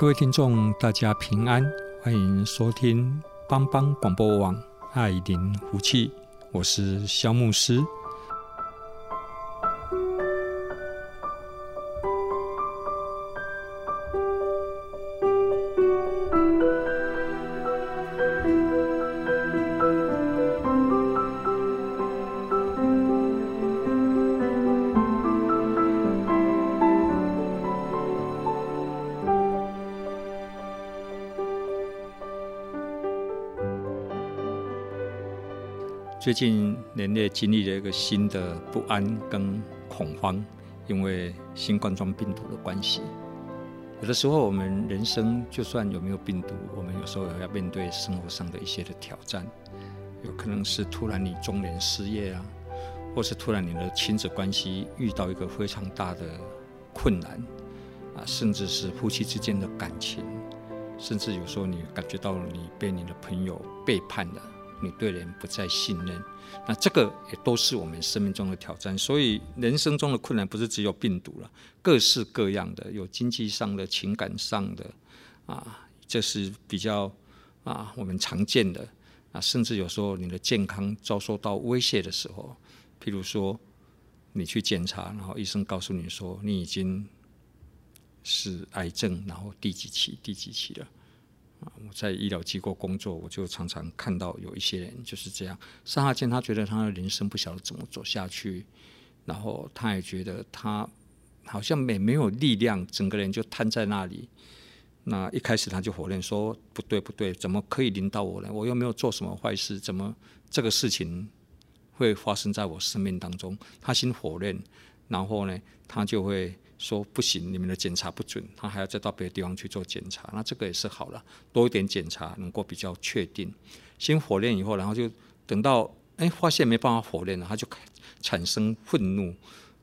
各位听众，大家平安，欢迎收听帮帮广播网爱灵福气，我是肖牧师。最近人类经历了一个新的不安跟恐慌，因为新冠状病毒的关系。有的时候，我们人生就算有没有病毒，我们有时候也要面对生活上的一些的挑战。有可能是突然你中年失业啊，或是突然你的亲子关系遇到一个非常大的困难啊，甚至是夫妻之间的感情，甚至有时候你感觉到你被你的朋友背叛了。你对人不再信任，那这个也都是我们生命中的挑战。所以人生中的困难不是只有病毒了，各式各样的，有经济上的、情感上的，啊，这是比较啊我们常见的啊，甚至有时候你的健康遭受到威胁的时候，譬如说你去检查，然后医生告诉你说你已经是癌症，然后第几期、第几期了。我在医疗机构工作，我就常常看到有一些人就是这样。刹那间，他觉得他的人生不晓得怎么走下去，然后他也觉得他好像没没有力量，整个人就瘫在那里。那一开始他就否认说：“不对，不对，怎么可以临到我呢？我又没有做什么坏事，怎么这个事情会发生在我生命当中？”他先否认，然后呢，他就会。说不行，你们的检查不准，他还要再到别的地方去做检查。那这个也是好了，多一点检查能够比较确定。先火炼以后，然后就等到哎发现没办法火炼了，他就产生愤怒，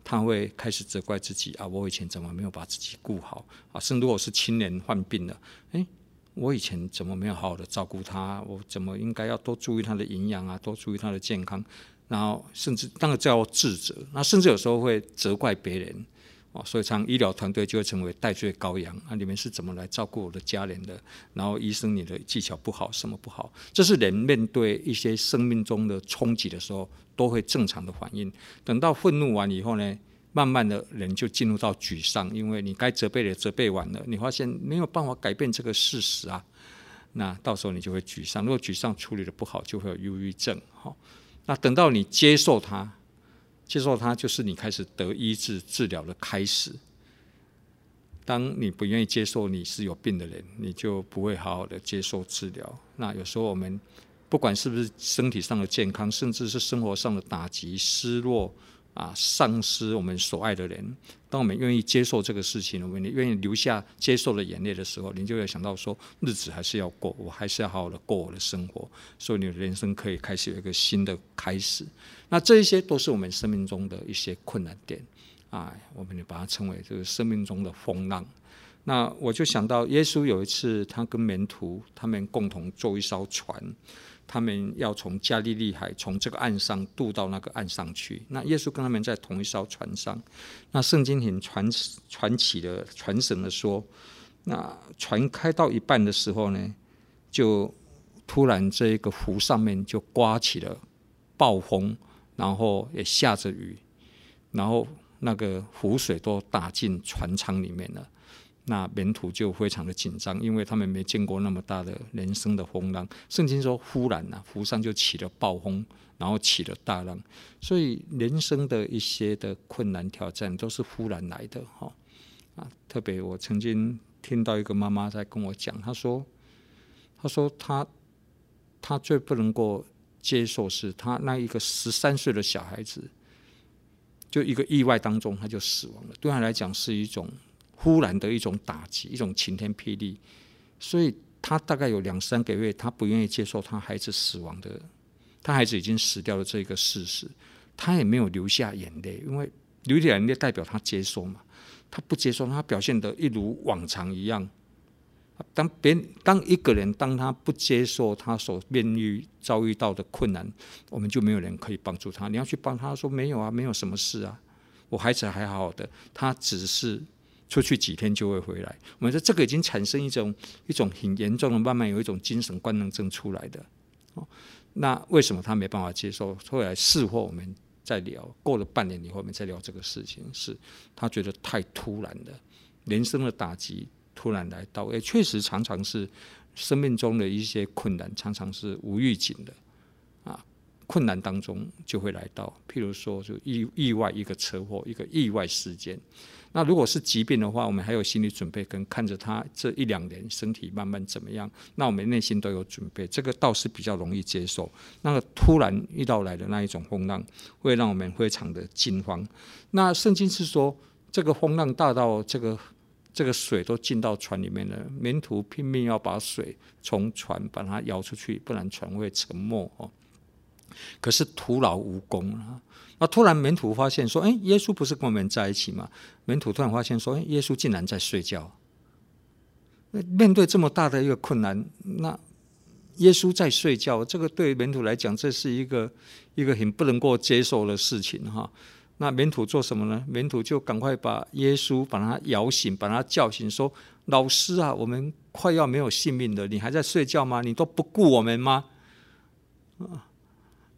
他会开始责怪自己啊，我以前怎么没有把自己顾好啊？甚至如果是亲人患病了，哎，我以前怎么没有好好的照顾他？我怎么应该要多注意他的营养啊，多注意他的健康？然后甚至那个叫自责，那甚至有时候会责怪别人。所以，常医疗团队就会成为代罪羔羊啊！你们是怎么来照顾我的家人的？然后医生，你的技巧不好，什么不好？这是人面对一些生命中的冲击的时候都会正常的反应。等到愤怒完以后呢，慢慢的人就进入到沮丧，因为你该责备的责备完了，你发现没有办法改变这个事实啊。那到时候你就会沮丧，如果沮丧处理的不好，就会有忧郁症。好，那等到你接受它。接受它，就是你开始得医治治疗的开始。当你不愿意接受你是有病的人，你就不会好好的接受治疗。那有时候我们不管是不是身体上的健康，甚至是生活上的打击、失落。啊，丧失我们所爱的人。当我们愿意接受这个事情，我们愿意留下接受的眼泪的时候，你就会想到说，日子还是要过，我还是要好好的过我的生活。所以你的人生可以开始有一个新的开始。那这一些都是我们生命中的一些困难点啊，我们就把它称为这个生命中的风浪。那我就想到耶稣有一次，他跟门徒他们共同坐一艘船。他们要从加利利海从这个岸上渡到那个岸上去。那耶稣跟他们在同一艘船上。那圣经很传传奇的传神的说，那船开到一半的时候呢，就突然这个湖上面就刮起了暴风，然后也下着雨，然后那个湖水都打进船舱里面了。那门徒就非常的紧张，因为他们没见过那么大的人生的风浪。圣经说，忽然呐，湖上就起了暴风，然后起了大浪。所以人生的一些的困难挑战都是忽然来的，哈啊。特别我曾经听到一个妈妈在跟我讲，她说，她说她她最不能够接受是她那一个十三岁的小孩子，就一个意外当中他就死亡了，对他来讲是一种忽然的一种打击，一种晴天霹雳，所以他大概有两三个月，他不愿意接受他孩子死亡的，他孩子已经死掉了这个事实，他也没有流下眼泪，因为流下眼泪代表他接受嘛。他不接受，他表现得一如往常一样。当别当一个人当他不接受他所面遇遭遇到的困难，我们就没有人可以帮助他。你要去帮他说没有啊，没有什么事啊，我孩子还好好的，他只是出去几天就会回来。我们说这个已经产生一种一种很严重的，慢慢有一种精神官能症出来的。哦，那为什么他没办法接受？后来事后我们。再聊，过了半年以后，我们再聊这个事情，是他觉得太突然了，人生的打击突然来到，也确实常常是生命中的一些困难，常常是无预警的啊，困难当中就会来到，譬如说就意意外一个车祸，一个意外事件。那如果是疾病的话，我们还有心理准备，跟看着他这一两年身体慢慢怎么样，那我们内心都有准备，这个倒是比较容易接受。那个突然遇到来的那一种风浪，会让我们非常的惊慌。那圣经是说，这个风浪大到这个这个水都进到船里面了，门徒拼命要把水从船把它摇出去，不然船会沉没哦。可是徒劳无功啊。那突然门徒发现说：“哎，耶稣不是跟我们在一起吗？”门徒突然发现说：“哎，耶稣竟然在睡觉。”面对这么大的一个困难，那耶稣在睡觉，这个对门徒来讲，这是一个一个很不能够接受的事情哈。那门徒做什么呢？门徒就赶快把耶稣把他摇醒，把他叫醒，说：“老师啊，我们快要没有性命了，你还在睡觉吗？你都不顾我们吗？”啊，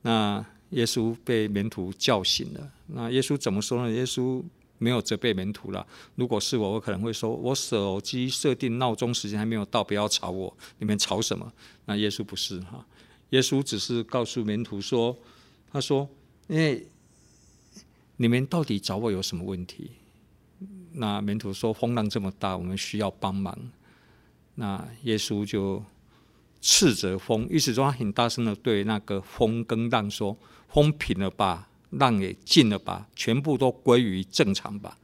那。耶稣被门徒叫醒了。那耶稣怎么说呢？耶稣没有责备门徒了。如果是我，我可能会说：“我手机设定闹钟时间还没有到，不要吵我。你们吵什么？”那耶稣不是哈。耶稣只是告诉门徒说：“他说，因为你们到底找我有什么问题？”那门徒说：“风浪这么大，我们需要帮忙。”那耶稣就斥责风，意思说他很大声的对那个风跟浪说。风平了吧，浪也静了吧，全部都归于正常吧。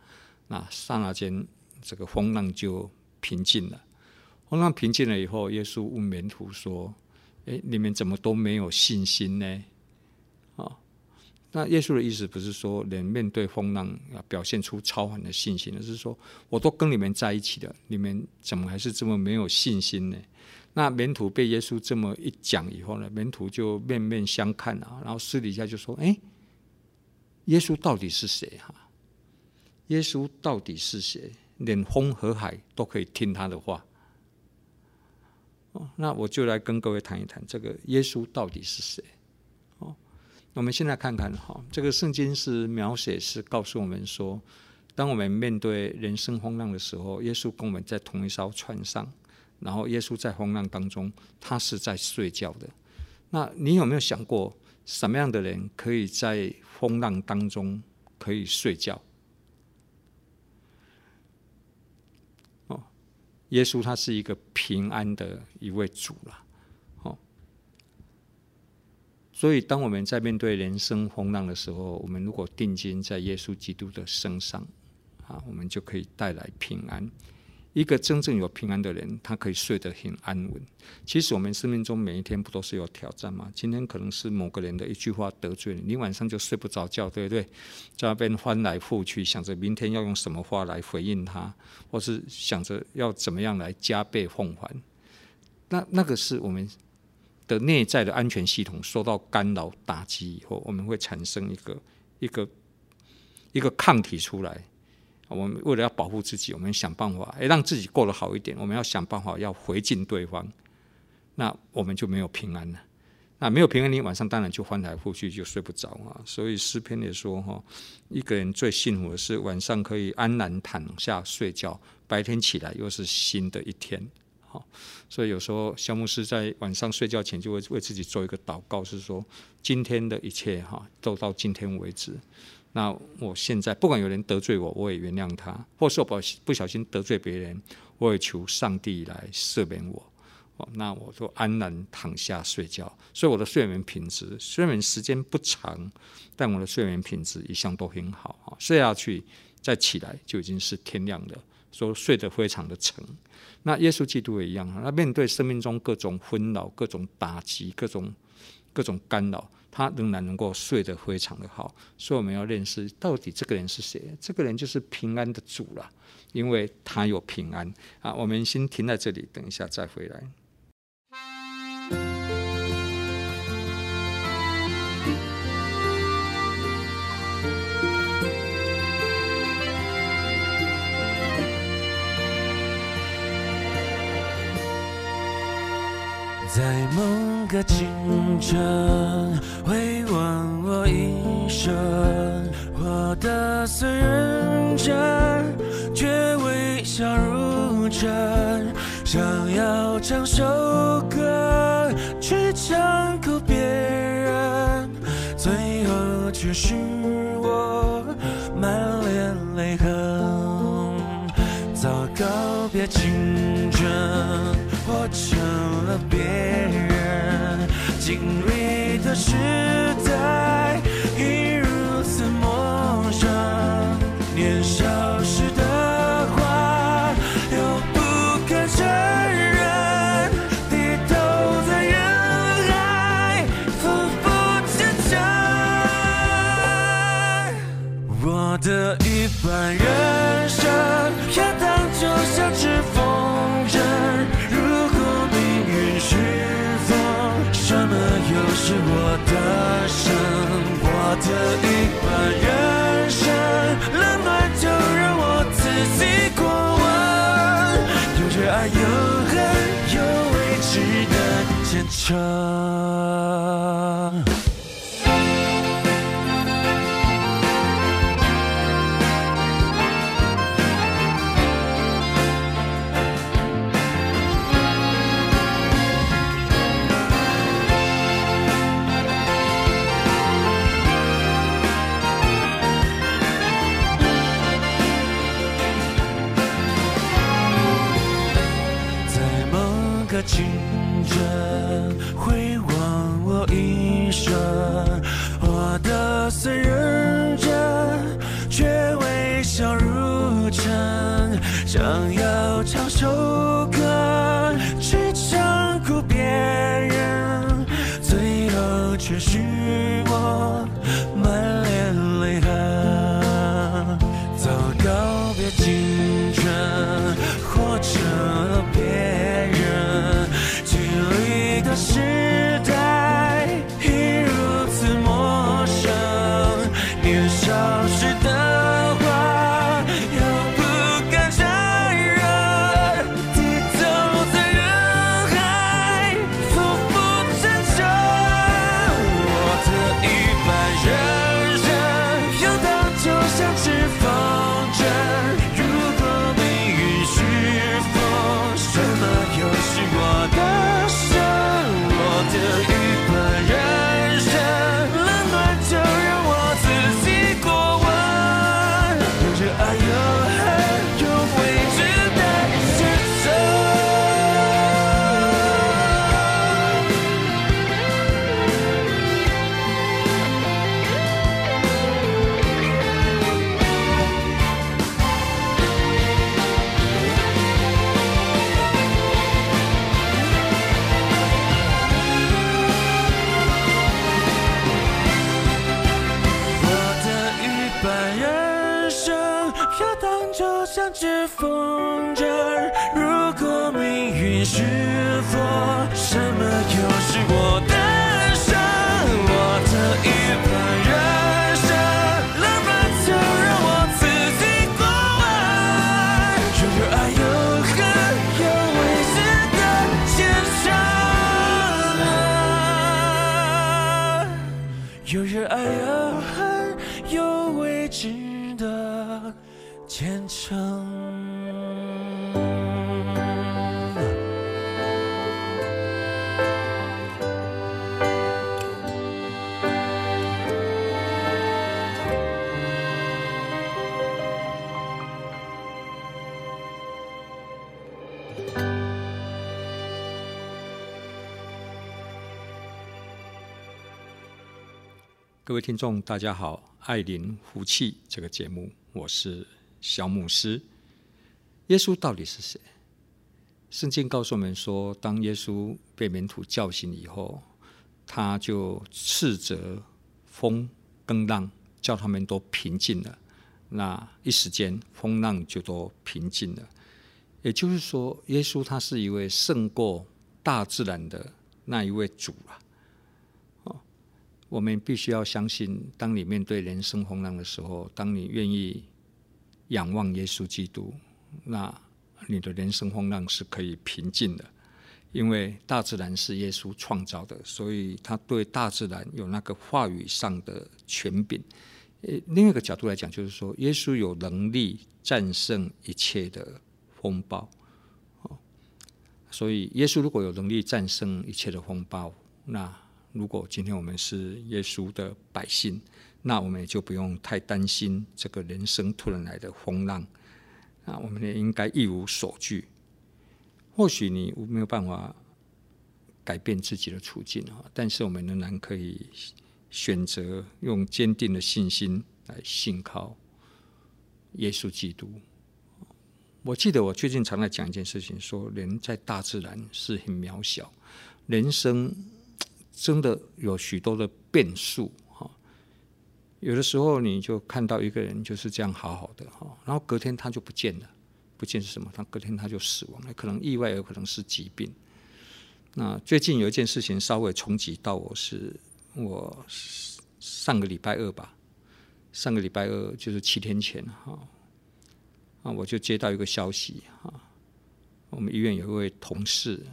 那刹那间，这个风浪就平静了。风浪平静了以后，耶稣问门徒说：“诶，你们怎么都没有信心呢？”啊，那耶稣的意思不是说人面对风浪要表现出超凡的信心，而是说我都跟你们在一起了，你们怎么还是这么没有信心呢？那门徒被耶稣这么一讲以后呢，门徒就面面相看啊，然后私底下就说：“哎，耶稣到底是谁？哈，耶稣到底是谁？连风和海都可以听他的话。”哦，那我就来跟各位谈一谈这个耶稣到底是谁？哦，我们现在看看哈，这个圣经是描写，是告诉我们说，当我们面对人生风浪的时候，耶稣跟我们在同一艘船上。然后耶稣在风浪当中，他是在睡觉的。那你有没有想过，什么样的人可以在风浪当中可以睡觉？哦，耶稣他是一个平安的一位主了。哦，所以当我们在面对人生风浪的时候，我们如果定睛在耶稣基督的身上，啊，我们就可以带来平安。一个真正有平安的人，他可以睡得很安稳。其实我们生命中每一天不都是有挑战吗？今天可能是某个人的一句话得罪你，你晚上就睡不着觉，对不对？在那边翻来覆去，想着明天要用什么话来回应他，或是想着要怎么样来加倍奉还。那那个是我们的内在的安全系统受到干扰打击以后，我们会产生一个一个一个抗体出来。我们为了要保护自己，我们想办法，诶，让自己过得好一点。我们要想办法要回敬对方，那我们就没有平安了。那没有平安，你晚上当然就翻来覆去，就睡不着啊。所以诗篇也说，哈，一个人最幸福的是晚上可以安然躺下睡觉，白天起来又是新的一天。好，所以有时候肖牧师在晚上睡觉前就会为自己做一个祷告，是说今天的一切哈，都到今天为止。那我现在不管有人得罪我，我也原谅他；或是我不不小心得罪别人，我也求上帝来赦免我。那我就安然躺下睡觉。所以我的睡眠品质，睡眠时间不长，但我的睡眠品质一向都很好啊。睡下去再起来就已经是天亮了，说睡得非常的沉。那耶稣基督也一样，那面对生命中各种纷扰、各种打击、各种各种干扰，他仍然能够睡得非常的好。所以我们要认识到底这个人是谁？这个人就是平安的主了，因为他有平安啊。我们先停在这里，等一下再回来。个清晨，回望我一生，活得虽认真，却微笑如真。想要唱首歌去唱哭别人，最后却是我满脸泪痕。早告别青春。活成了别人经历的时代，已如此陌生。年少时的话，又不敢承认，低头在人海，浮浮沉沉。我的一半人的虔想要唱首各位听众，大家好！爱邻福气这个节目，我是小牧师。耶稣到底是谁？圣经告诉我们说，当耶稣被门徒叫醒以后，他就斥责风跟浪，叫他们都平静了。那一时间，风浪就都平静了。也就是说，耶稣他是一位胜过大自然的那一位主啊。我们必须要相信，当你面对人生风浪的时候，当你愿意仰望耶稣基督，那你的人生风浪是可以平静的。因为大自然是耶稣创造的，所以他对大自然有那个话语上的权柄。呃，另一个角度来讲，就是说，耶稣有能力战胜一切的风暴。哦所以耶稣如果有能力战胜一切的风暴，那如果今天我们是耶稣的百姓，那我们也就不用太担心这个人生突然来的风浪，啊，我们也应该一无所惧。或许你没有办法改变自己的处境啊，但是我们仍然可以选择用坚定的信心来信靠耶稣基督。我记得我最近常在讲一件事情，说人在大自然是很渺小，人生。真的有许多的变数哈，有的时候你就看到一个人就是这样好好的哈，然后隔天他就不见了，不见是什么？他隔天他就死亡了，可能意外，有可能是疾病。那最近有一件事情稍微冲击到我，是我上个礼拜二吧，上个礼拜二就是七天前哈，啊，我就接到一个消息哈，我们医院有一位同事。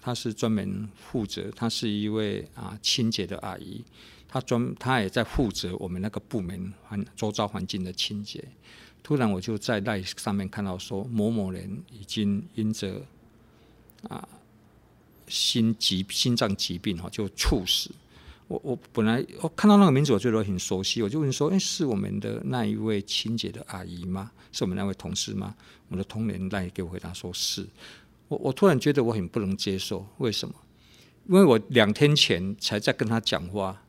他是专门负责，他是一位啊清洁的阿姨，他专他也在负责我们那个部门环周遭环境的清洁。突然我就在那上面看到说某某人已经因着啊心疾心脏疾病哈就猝死。我我本来我看到那个名字我觉得很熟悉，我就问说：哎，是我们的那一位清洁的阿姨吗？是我们那位同事吗？我的同仁来给我回答说是。我我突然觉得我很不能接受，为什么？因为我两天前才在跟他讲话，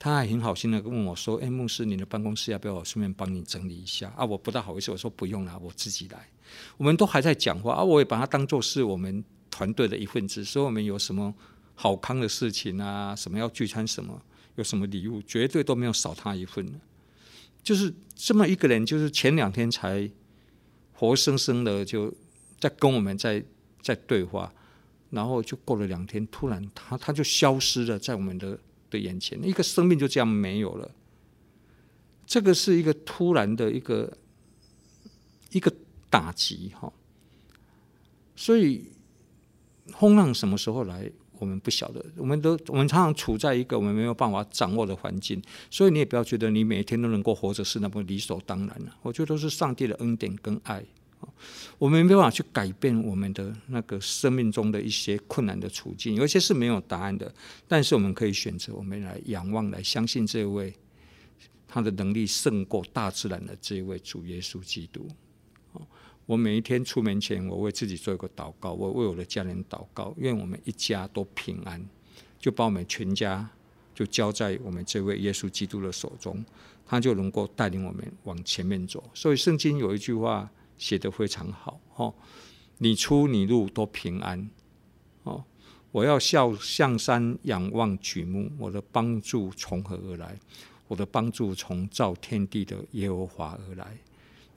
他还很好心的问我说：“哎，牧师，你的办公室要不要我顺便帮你整理一下？”啊，我不大好意思，我说不用了，我自己来。我们都还在讲话，啊，我也把他当做是我们团队的一份子，所以我们有什么好康的事情啊，什么要聚餐什么，有什么礼物，绝对都没有少他一份。就是这么一个人，就是前两天才活生生的就在跟我们在。在对话，然后就过了两天，突然他他就消失了在我们的的眼前，一个生命就这样没有了。这个是一个突然的一个一个打击哈，所以风浪什么时候来，我们不晓得。我们都我们常常处在一个我们没有办法掌握的环境，所以你也不要觉得你每天都能够活着是那么理所当然了。我觉得都是上帝的恩典跟爱。我们没办法去改变我们的那个生命中的一些困难的处境，有一些是没有答案的。但是我们可以选择，我们来仰望，来相信这位他的能力胜过大自然的这位主耶稣基督。我每一天出门前，我为自己做一个祷告，我为我的家人祷告，愿我们一家都平安，就把我们全家就交在我们这位耶稣基督的手中，他就能够带领我们往前面走。所以圣经有一句话。写得非常好哦，你出你入都平安哦。我要笑向山仰望举目，我的帮助从何而来？我的帮助从造天地的耶和华而来。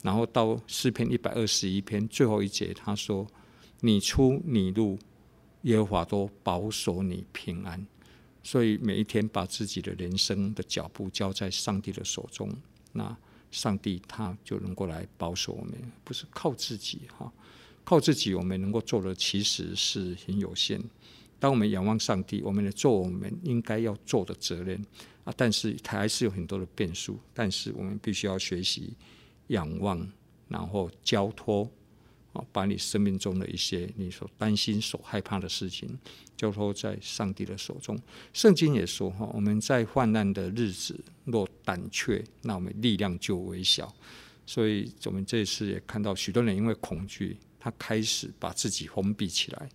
然后到诗篇一百二十一篇最后一节，他说：“你出你入，耶和华都保守你平安。”所以每一天把自己的人生的脚步交在上帝的手中，那。上帝他就能够来保守我们，不是靠自己哈，靠自己我们能够做的其实是很有限。当我们仰望上帝，我们来做我们应该要做的责任啊，但是他还是有很多的变数。但是我们必须要学习仰望，然后交托。把你生命中的一些你所担心、所害怕的事情交托在上帝的手中。圣经也说：“哈，我们在患难的日子若胆怯，那我们力量就微小。”所以，我们这次也看到许多人因为恐惧，他开始把自己封闭起来。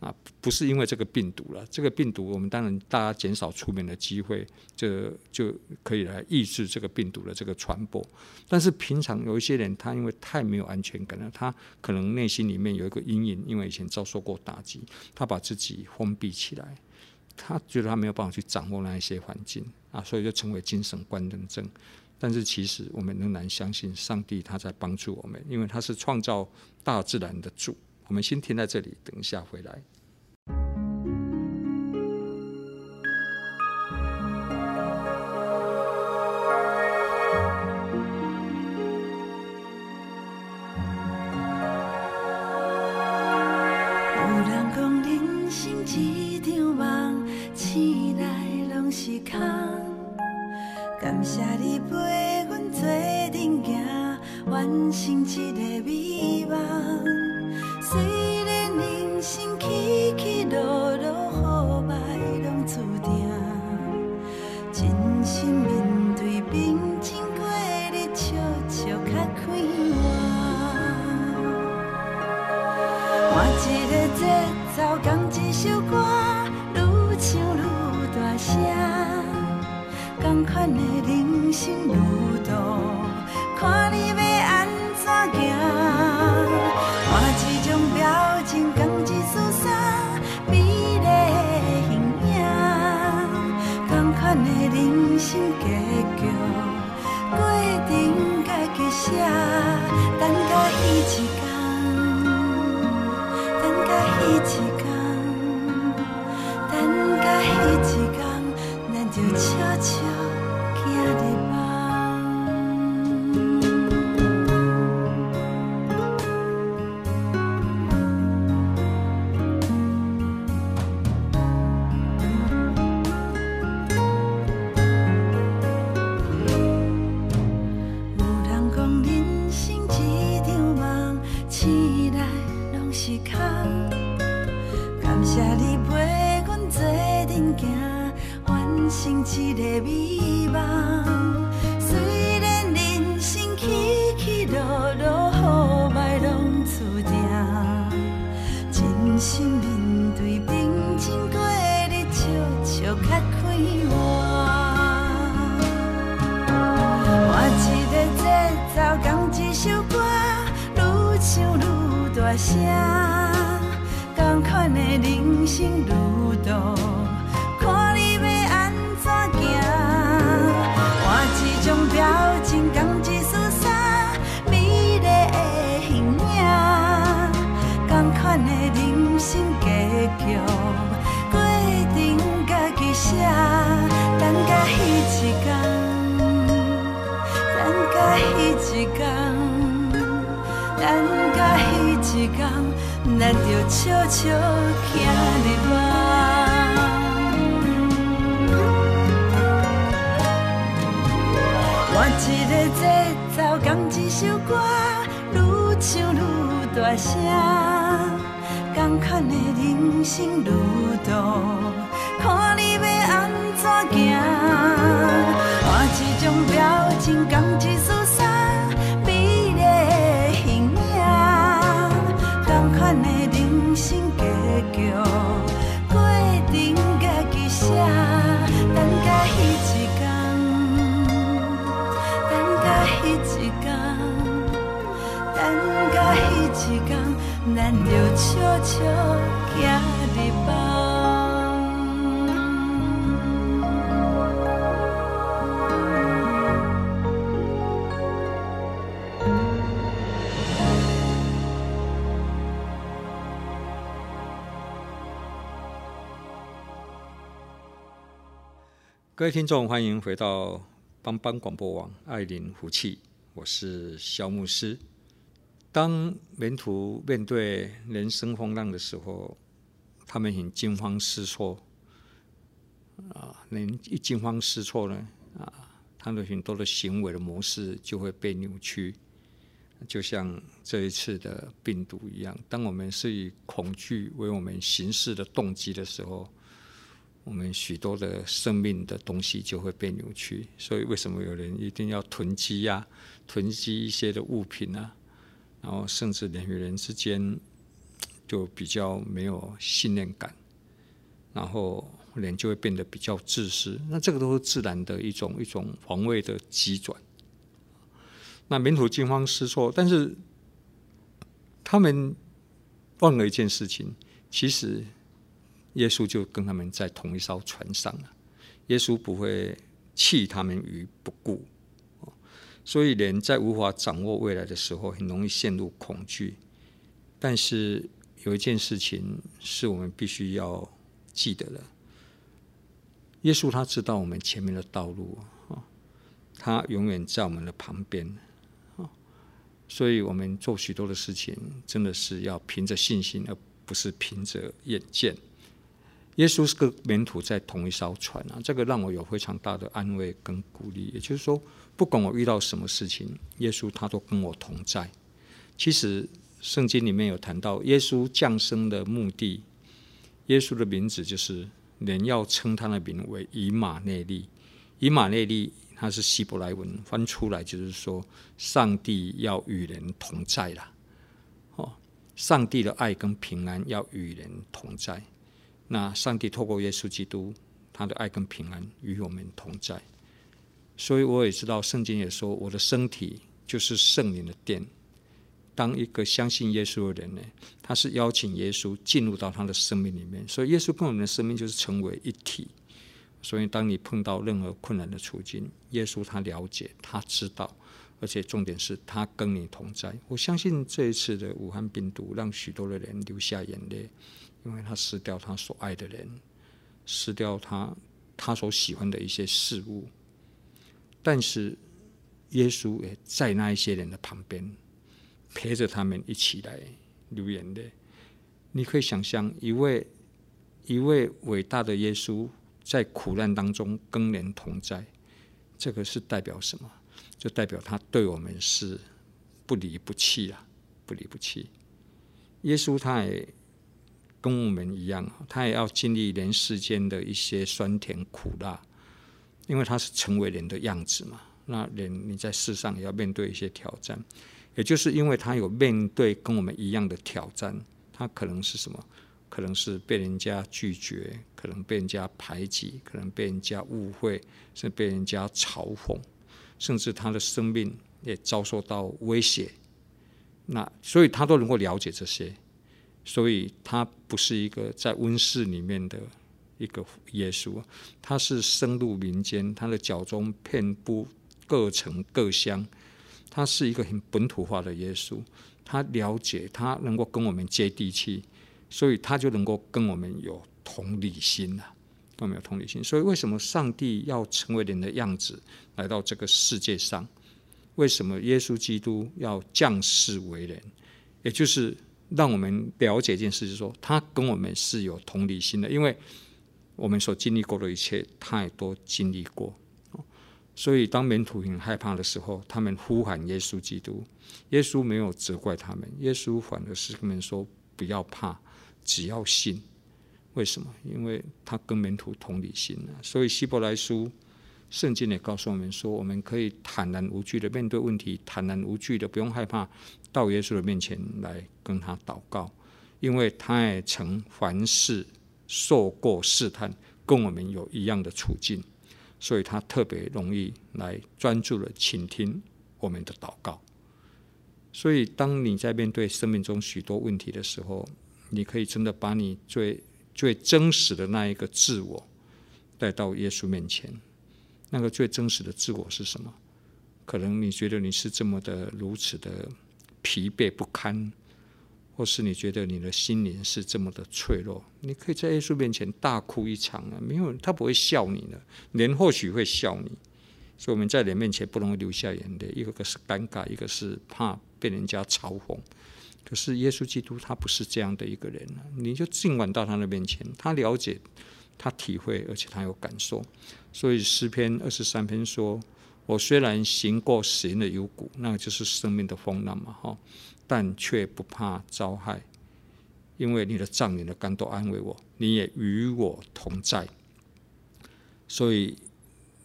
啊，不是因为这个病毒了，这个病毒我们当然大家减少出门的机会，这就可以来抑制这个病毒的这个传播。但是平常有一些人，他因为太没有安全感了，他可能内心里面有一个阴影，因为以前遭受过打击，他把自己封闭起来，他觉得他没有办法去掌握那一些环境啊，所以就成为精神官能症。但是其实我们仍然相信上帝他在帮助我们，因为他是创造大自然的主。我们先停在这里，等一下回来。有人讲人生一场梦，醒来拢是空。感谢你陪阮做阵行，完成一个美梦。咱就笑笑行入梦，换一个节奏，共一首歌，愈唱愈大声。同款的人生路途，看你要安怎行。同一件衫，美丽形影，同款的人生结局，过程各自写。等甲迄一天，等甲迄一天，等甲迄一天，咱就笑笑走入。各位听众，欢迎回到帮帮广播网爱琳福气，我是萧牧师。当门徒面对人生风浪的时候，他们很惊慌失措。啊，人一惊慌失措呢，啊，他的很多的行为的模式就会被扭曲，就像这一次的病毒一样。当我们是以恐惧为我们行事的动机的时候，我们许多的生命的东西就会被扭曲。所以，为什么有人一定要囤积呀？囤积一些的物品啊？然后，甚至人与人之间就比较没有信念感，然后人就会变得比较自私。那这个都是自然的一种一种防卫的急转。那门徒惊慌失措，但是他们忘了一件事情，其实耶稣就跟他们在同一艘船上了。耶稣不会弃他们于不顾。所以，人在无法掌握未来的时候，很容易陷入恐惧。但是，有一件事情是我们必须要记得的：耶稣他知道我们前面的道路啊，他永远在我们的旁边。所以我们做许多的事情，真的是要凭着信心，而不是凭着眼见。耶稣是跟门徒在同一艘船啊，这个让我有非常大的安慰跟鼓励。也就是说，不管我遇到什么事情，耶稣他都跟我同在。其实圣经里面有谈到耶稣降生的目的，耶稣的名字就是人要称他的名为以马内利。以马内利。它是希伯来文翻出来，就是说，上帝要与人同在啦。哦，上帝的爱跟平安要与人同在。那上帝透过耶稣基督，他的爱跟平安与我们同在。所以我也知道，圣经也说，我的身体就是圣灵的殿。当一个相信耶稣的人呢，他是邀请耶稣进入到他的生命里面，所以耶稣跟我们的生命就是成为一体。所以，当你碰到任何困难的处境，耶稣他了解，他知道，而且重点是他跟你同在。我相信这一次的武汉病毒让许多的人流下眼泪，因为他失掉他所爱的人，失掉他他所喜欢的一些事物。但是，耶稣也在那一些人的旁边，陪着他们一起来流眼泪。你可以想象，一位一位伟大的耶稣。在苦难当中跟人同在，这个是代表什么？就代表他对我们是不离不弃啊，不离不弃。耶稣他也跟我们一样，他也要经历人世间的一些酸甜苦辣，因为他是成为人的样子嘛。那人你在世上也要面对一些挑战，也就是因为他有面对跟我们一样的挑战，他可能是什么？可能是被人家拒绝，可能被人家排挤，可能被人家误会，甚至被人家嘲讽，甚至他的生命也遭受到威胁。那所以他都能够了解这些，所以他不是一个在温室里面的一个耶稣，他是深入民间，他的脚踪遍布各城各乡，他是一个很本土化的耶稣，他了解，他能够跟我们接地气。所以他就能够跟我们有同理心呐，跟我们有同理心。所以为什么上帝要成为人的样子来到这个世界上？为什么耶稣基督要降世为人？也就是让我们了解一件事，就是说他跟我们是有同理心的，因为我们所经历过的一切，他也都经历过。所以当门徒很害怕的时候，他们呼喊耶稣基督，耶稣没有责怪他们，耶稣反而是跟他们说不要怕。只要信，为什么？因为他跟门徒同理心了。所以希伯来书圣经也告诉我们说，我们可以坦然无惧的面对问题，坦然无惧的不用害怕，到耶稣的面前来跟他祷告，因为他也曾凡事受过试探，跟我们有一样的处境，所以他特别容易来专注的倾听我们的祷告。所以当你在面对生命中许多问题的时候，你可以真的把你最最真实的那一个自我带到耶稣面前。那个最真实的自我是什么？可能你觉得你是这么的如此的疲惫不堪，或是你觉得你的心灵是这么的脆弱，你可以在耶稣面前大哭一场啊！没有，他不会笑你的，人或许会笑你。所以我们在人面前不容易流下眼泪，一个个是尴尬，一个是怕被人家嘲讽。可是耶稣基督他不是这样的一个人，你就尽管到他的面前，他了解，他体会，而且他有感受。所以诗篇二十三篇说：“我虽然行过死荫的幽谷，那就是生命的风浪嘛，哈，但却不怕遭害，因为你的杖、你的竿都安慰我，你也与我同在。”所以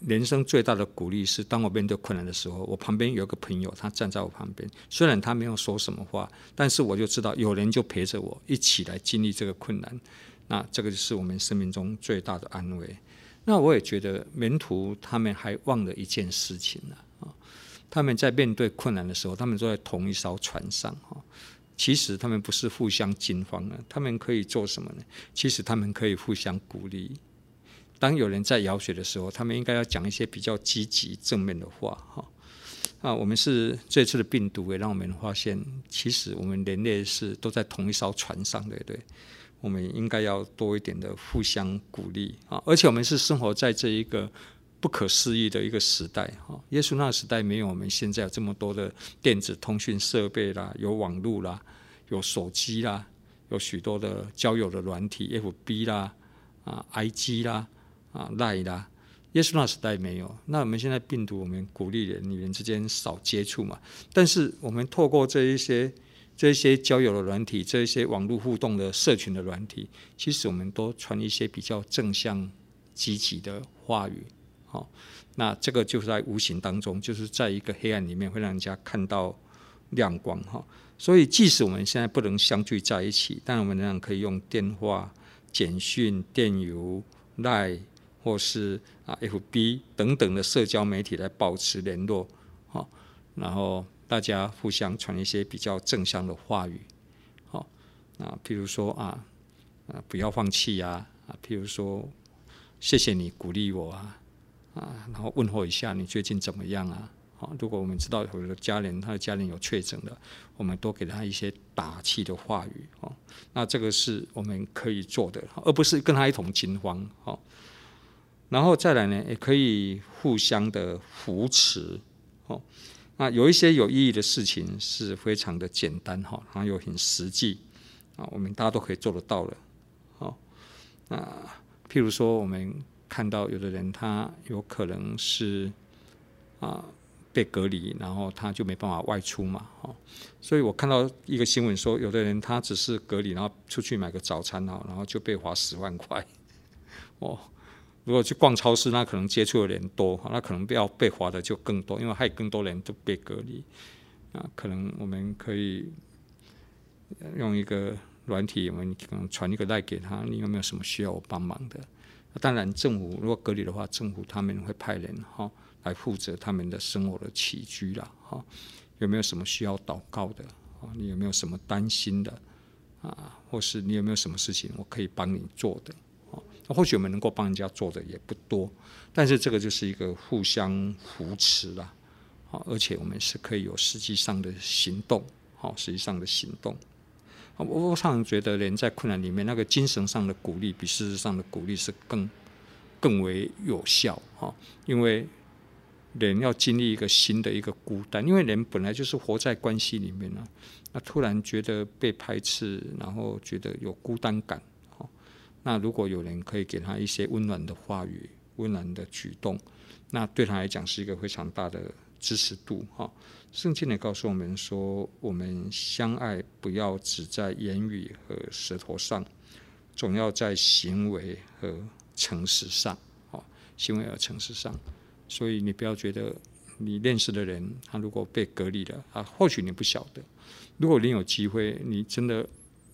人生最大的鼓励是，当我面对困难的时候，我旁边有个朋友，他站在我旁边，虽然他没有说什么话，但是我就知道有人就陪着我一起来经历这个困难。那这个就是我们生命中最大的安慰。那我也觉得门徒他们还忘了一件事情呢啊，他们在面对困难的时候，他们坐在同一艘船上哈。其实他们不是互相惊慌的，他们可以做什么呢？其实他们可以互相鼓励。当有人在摇水的时候，他们应该要讲一些比较积极正面的话哈。啊，我们是这次的病毒也让我们发现，其实我们人类是都在同一艘船上，对不对？我们应该要多一点的互相鼓励啊！而且我们是生活在这一个不可思议的一个时代哈。耶稣那时代没有我们现在有这么多的电子通讯设备啦，有网络啦，有手机啦，有许多的交友的软体，FB 啦，啊，IG 啦，啊，Line 啦。耶稣那时代没有。那我们现在病毒，我们鼓励人与人之间少接触嘛。但是我们透过这一些。这些交友的软体，这些网络互动的社群的软体，其实我们都传一些比较正向、积极的话语。好，那这个就是在无形当中，就是在一个黑暗里面，会让人家看到亮光。哈，所以即使我们现在不能相聚在一起，但我们仍然可以用电话、简讯、电邮、Line 或是啊 FB 等等的社交媒体来保持联络。好，然后。大家互相传一些比较正向的话语，好，啊，譬如说啊，啊，不要放弃呀，啊，譬如说，谢谢你鼓励我啊，啊，然后问候一下你最近怎么样啊？好，如果我们知道有的家人他的家人有确诊的，我们多给他一些打气的话语，哦，那这个是我们可以做的，而不是跟他一同惊慌，好，然后再来呢，也可以互相的扶持，哦。那有一些有意义的事情是非常的简单哈，然后又很实际啊，我们大家都可以做得到的。好，那譬如说，我们看到有的人他有可能是啊被隔离，然后他就没办法外出嘛，哈。所以我看到一个新闻说，有的人他只是隔离，然后出去买个早餐啊，然后就被罚十万块，哦。如果去逛超市，那可能接触的人多，那可能要被罚的就更多，因为害更多人都被隔离。啊，可能我们可以用一个软体，我们可能传一个赖给他，你有没有什么需要我帮忙的？当然，政府如果隔离的话，政府他们会派人哈来负责他们的生活的起居啦。哈，有没有什么需要祷告的？啊，你有没有什么担心的？啊，或是你有没有什么事情我可以帮你做的？那或许我们能够帮人家做的也不多，但是这个就是一个互相扶持啦，好，而且我们是可以有实际上的行动，好，实际上的行动。我我常常觉得人在困难里面，那个精神上的鼓励比事实上的鼓励是更更为有效，哈，因为人要经历一个新的一个孤单，因为人本来就是活在关系里面呢，那突然觉得被排斥，然后觉得有孤单感。那如果有人可以给他一些温暖的话语、温暖的举动，那对他来讲是一个非常大的支持度哈。圣经也告诉我们说，我们相爱不要只在言语和舌头上，总要在行为和诚实上。好，行为和诚实上。所以你不要觉得你认识的人他如果被隔离了啊，或许你不晓得。如果你有机会，你真的。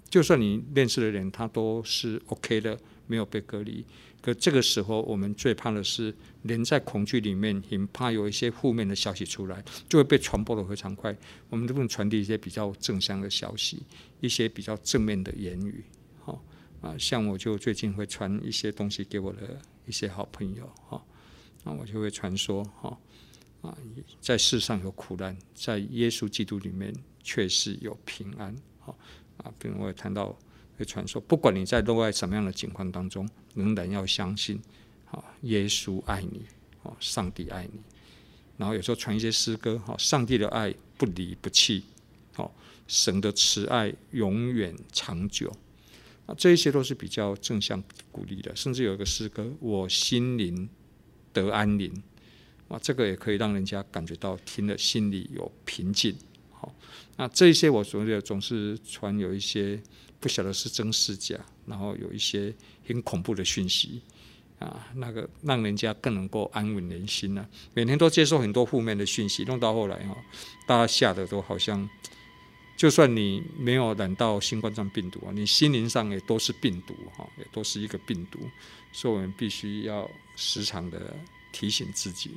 就算你认识的人，他都是 OK 的，没有被隔离。可这个时候，我们最怕的是人在恐惧里面，很怕有一些负面的消息出来，就会被传播得非常快。我们都不能传递一些比较正向的消息，一些比较正面的言语。好啊，像我就最近会传一些东西给我的一些好朋友，哈，那我就会传说，哈啊，在世上有苦难，在耶稣基督里面却是有平安，好。啊，比如我也谈到会传说，不管你在落在什么样的境况当中，仍然要相信，啊，耶稣爱你，啊，上帝爱你。然后有时候传一些诗歌，哈，上帝的爱不离不弃，好，神的慈爱永远长久。啊，这一些都是比较正向鼓励的。甚至有一个诗歌，我心灵得安宁，啊，这个也可以让人家感觉到听了心里有平静。好，那这些我所谓的总是传有一些不晓得是真是假，然后有一些很恐怖的讯息，啊，那个让人家更能够安稳人心呢、啊。每天都接受很多负面的讯息，弄到后来哈，大家吓得都好像，就算你没有染到新冠状病毒啊，你心灵上也都是病毒哈，也都是一个病毒，所以我们必须要时常的提醒自己。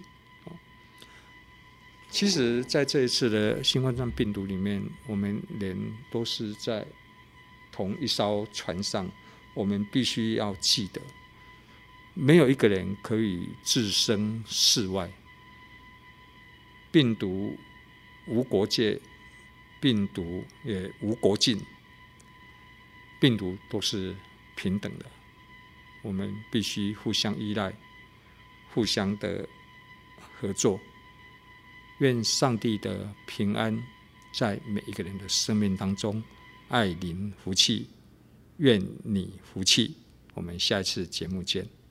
其实，在这一次的新冠状病毒里面，我们人都是在同一艘船上，我们必须要记得。没有一个人可以置身事外。病毒无国界，病毒也无国境，病毒都是平等的。我们必须互相依赖，互相的合作。愿上帝的平安在每一个人的生命当中，爱您福气，愿你福气。我们下一次节目见。